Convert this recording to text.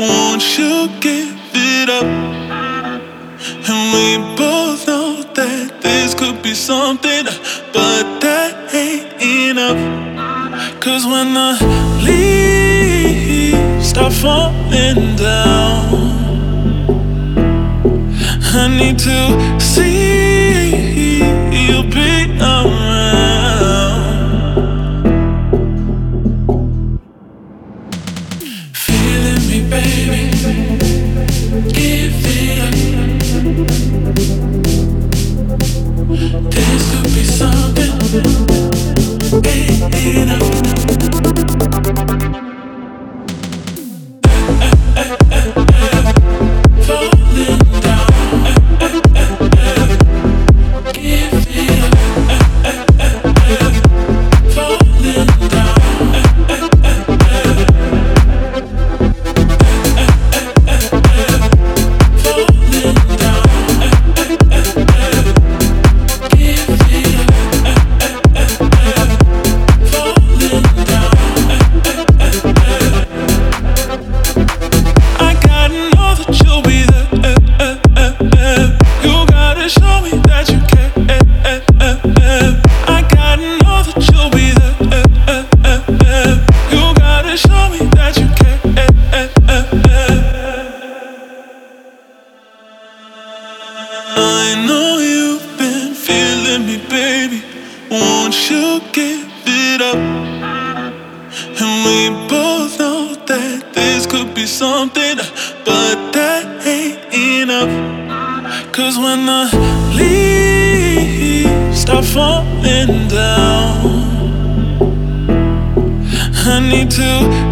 Won't you give it up? And we both know that this could be something, but that ain't enough. Cause when the leaves start falling down, I need to I know you've been feeling me, baby. Won't you give it up? And we both know that this could be something, but that ain't enough. Cause when the leaves start falling down, I need to